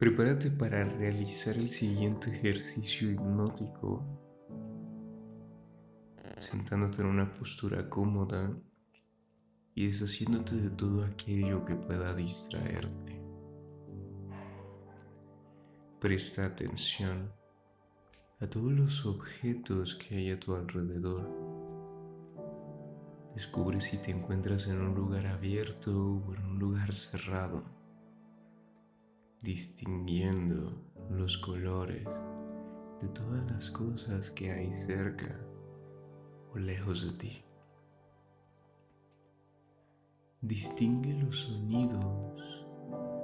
Prepárate para realizar el siguiente ejercicio hipnótico, sentándote en una postura cómoda y deshaciéndote de todo aquello que pueda distraerte. Presta atención a todos los objetos que hay a tu alrededor. Descubre si te encuentras en un lugar abierto o en un lugar cerrado distinguiendo los colores de todas las cosas que hay cerca o lejos de ti. Distingue los sonidos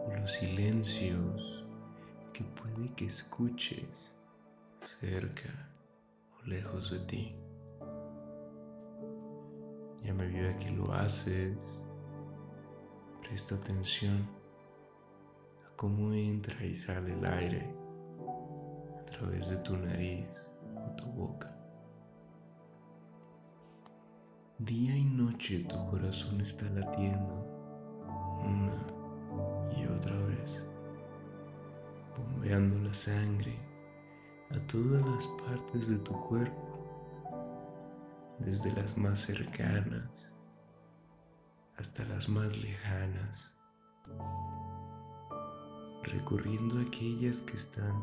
o los silencios que puede que escuches cerca o lejos de ti. Y a medida que lo haces, presta atención cómo entra y sale el aire a través de tu nariz o tu boca. Día y noche tu corazón está latiendo una y otra vez, bombeando la sangre a todas las partes de tu cuerpo, desde las más cercanas hasta las más lejanas recorriendo aquellas que están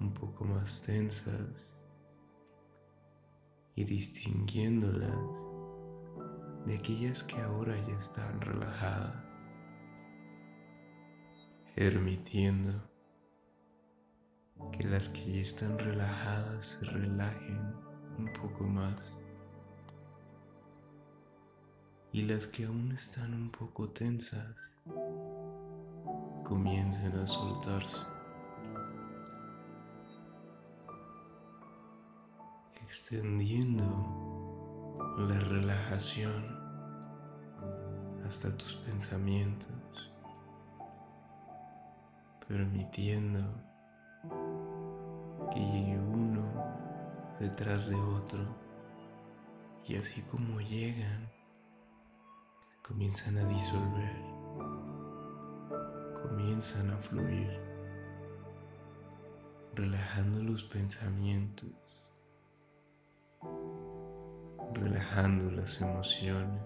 un poco más tensas y distinguiéndolas de aquellas que ahora ya están relajadas, permitiendo que las que ya están relajadas se relajen un poco más. Y las que aún están un poco tensas comiencen a soltarse. Extendiendo la relajación hasta tus pensamientos, permitiendo que llegue uno detrás de otro y así como llegan, comienzan a disolver comienzan a fluir, relajando los pensamientos, relajando las emociones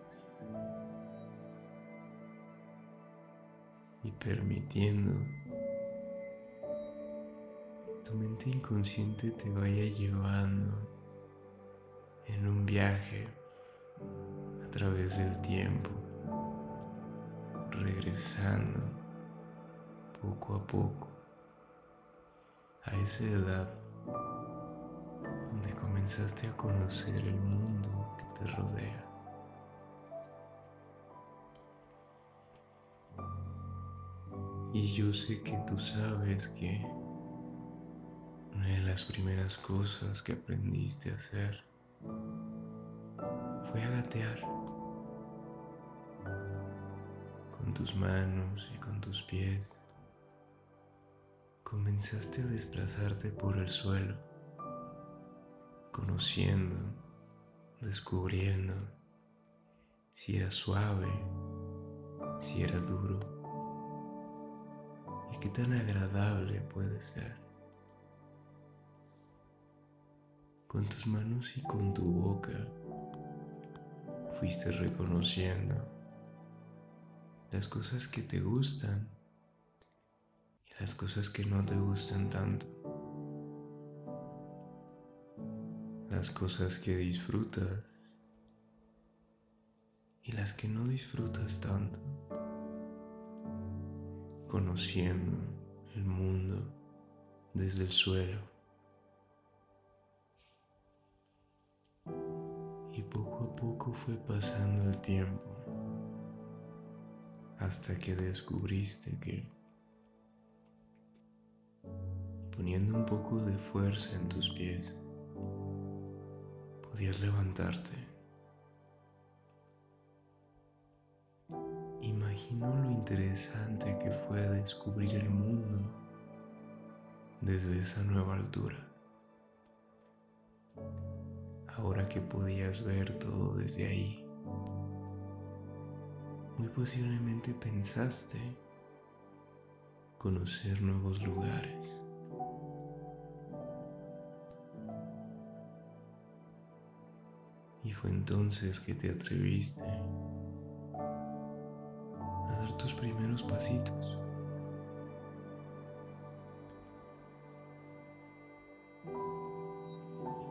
y permitiendo que tu mente inconsciente te vaya llevando en un viaje a través del tiempo, regresando poco a poco a esa edad donde comenzaste a conocer el mundo que te rodea. Y yo sé que tú sabes que una de las primeras cosas que aprendiste a hacer fue a gatear con tus manos y con tus pies comenzaste a desplazarte por el suelo, conociendo, descubriendo si era suave, si era duro y qué tan agradable puede ser. Con tus manos y con tu boca fuiste reconociendo las cosas que te gustan las cosas que no te gustan tanto, las cosas que disfrutas y las que no disfrutas tanto, conociendo el mundo desde el suelo. Y poco a poco fue pasando el tiempo hasta que descubriste que poniendo un poco de fuerza en tus pies, podías levantarte. Imagino lo interesante que fue descubrir el mundo desde esa nueva altura. Ahora que podías ver todo desde ahí, muy posiblemente pensaste conocer nuevos lugares. Y fue entonces que te atreviste a dar tus primeros pasitos.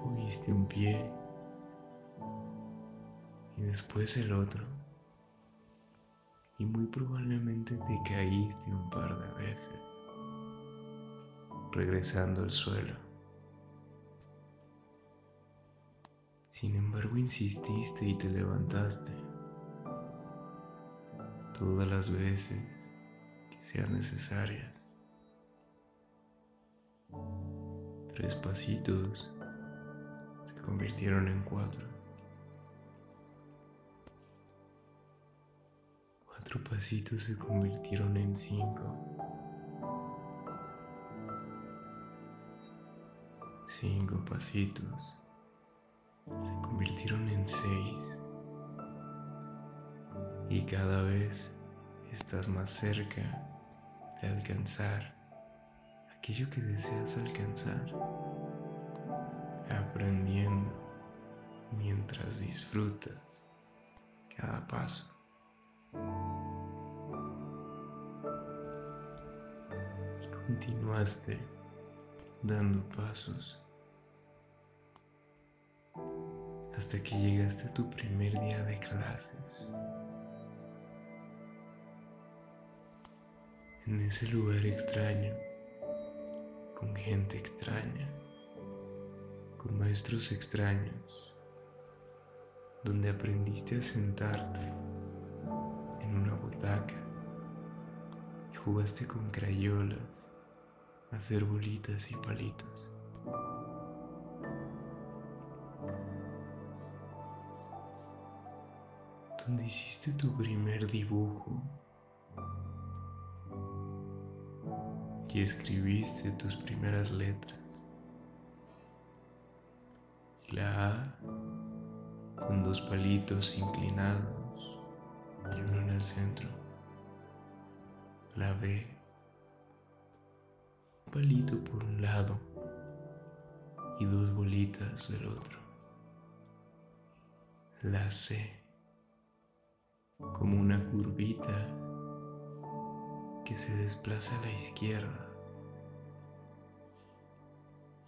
Moviste un pie y después el otro. Y muy probablemente te caíste un par de veces, regresando al suelo. Sin embargo, insististe y te levantaste todas las veces que sean necesarias. Tres pasitos se convirtieron en cuatro. Cuatro pasitos se convirtieron en cinco. Cinco pasitos se convirtieron en seis y cada vez estás más cerca de alcanzar aquello que deseas alcanzar, aprendiendo mientras disfrutas cada paso. Y continuaste dando pasos hasta que llegaste a tu primer día de clases. En ese lugar extraño, con gente extraña, con maestros extraños, donde aprendiste a sentarte en una butaca y jugaste con crayolas, a hacer bolitas y palitos. Donde hiciste tu primer dibujo y escribiste tus primeras letras. La A con dos palitos inclinados y uno en el centro. La B, un palito por un lado y dos bolitas del otro. La C como una curvita que se desplaza a la izquierda.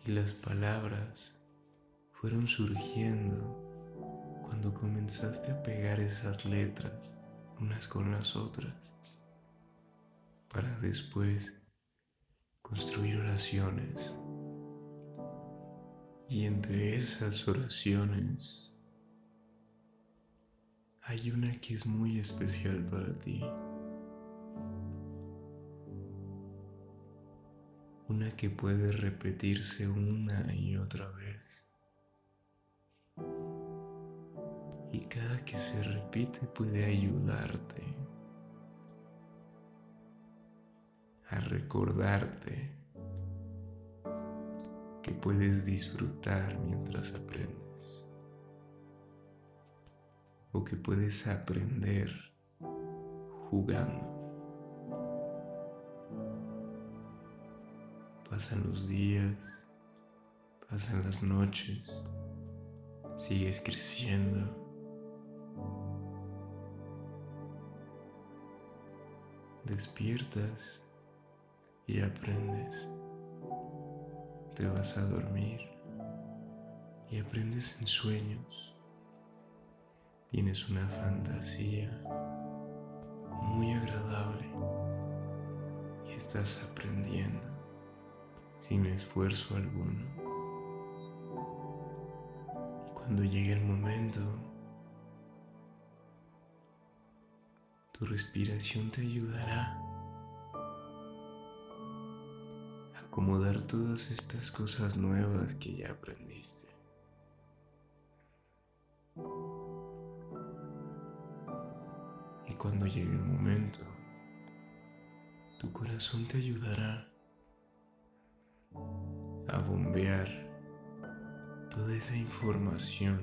Y las palabras fueron surgiendo cuando comenzaste a pegar esas letras unas con las otras para después construir oraciones. Y entre esas oraciones hay una que es muy especial para ti. Una que puede repetirse una y otra vez. Y cada que se repite puede ayudarte a recordarte que puedes disfrutar mientras aprendes o que puedes aprender jugando. Pasan los días, pasan las noches, sigues creciendo. Despiertas y aprendes. Te vas a dormir y aprendes en sueños tienes una fantasía muy agradable y estás aprendiendo sin esfuerzo alguno. Y cuando llegue el momento, tu respiración te ayudará a acomodar todas estas cosas nuevas que ya aprendiste. cuando llegue el momento, tu corazón te ayudará a bombear toda esa información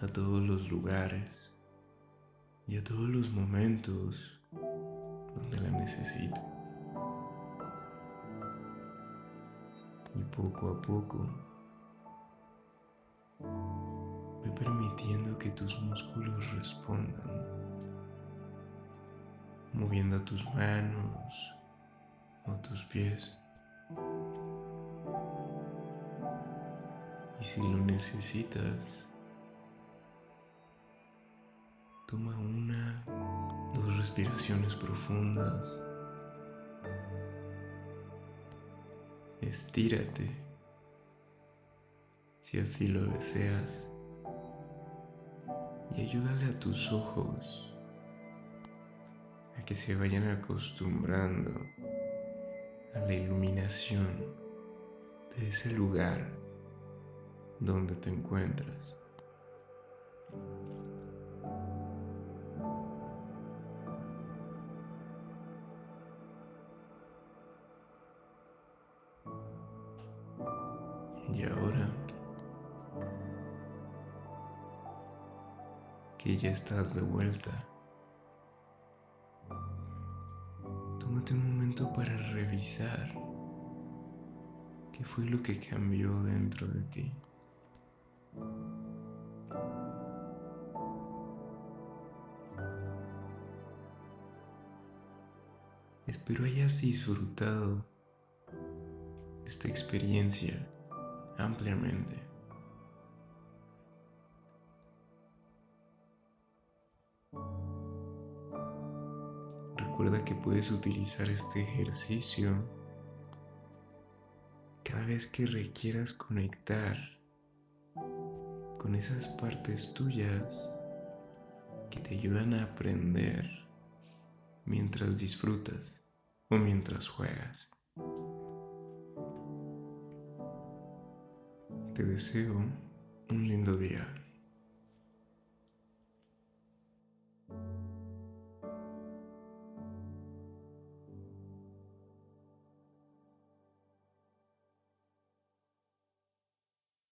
a todos los lugares y a todos los momentos donde la necesitas. Y poco a poco, ve permitiendo que tus músculos respondan moviendo tus manos o tus pies. Y si lo necesitas, toma una, dos respiraciones profundas. Estírate si así lo deseas y ayúdale a tus ojos que se vayan acostumbrando a la iluminación de ese lugar donde te encuentras. Y ahora que ya estás de vuelta, tómate un momento para revisar qué fue lo que cambió dentro de ti. Espero hayas disfrutado esta experiencia ampliamente. Recuerda que puedes utilizar este ejercicio cada vez que requieras conectar con esas partes tuyas que te ayudan a aprender mientras disfrutas o mientras juegas. Te deseo un lindo día.